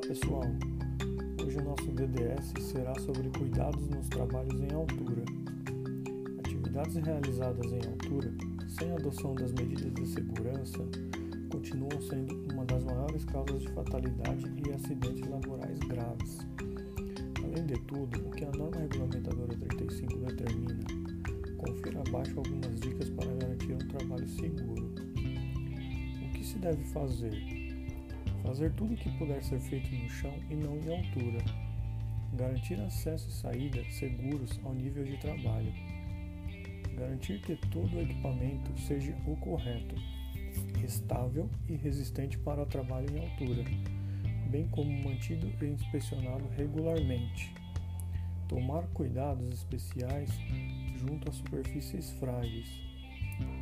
Olá pessoal, hoje o nosso DDS será sobre cuidados nos trabalhos em altura. Atividades realizadas em altura, sem adoção das medidas de segurança, continuam sendo uma das maiores causas de fatalidade e acidentes laborais graves. Além de tudo, o que a norma regulamentadora 35 determina, confira abaixo algumas dicas para garantir um trabalho seguro. O que se deve fazer? Fazer tudo o que puder ser feito no chão e não em altura. Garantir acesso e saída seguros ao nível de trabalho. Garantir que todo o equipamento seja o correto, estável e resistente para o trabalho em altura, bem como mantido e inspecionado regularmente. Tomar cuidados especiais junto a superfícies frágeis.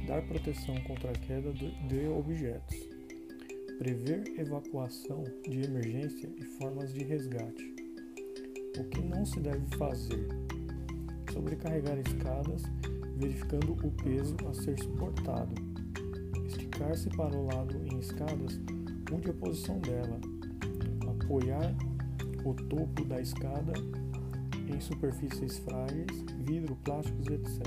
Dar proteção contra a queda de objetos prever evacuação de emergência e formas de resgate. O que não se deve fazer? Sobrecarregar escadas, verificando o peso a ser suportado. Esticar-se para o lado em escadas, mude a posição dela. Apoiar o topo da escada em superfícies frágeis, vidro, plásticos, etc.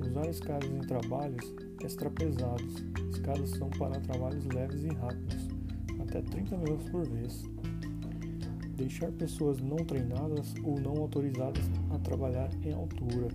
Usar escadas em trabalhos extra pesados. Escadas são para trabalhos leves e rápidos, até 30 minutos por vez. Deixar pessoas não treinadas ou não autorizadas a trabalhar em altura.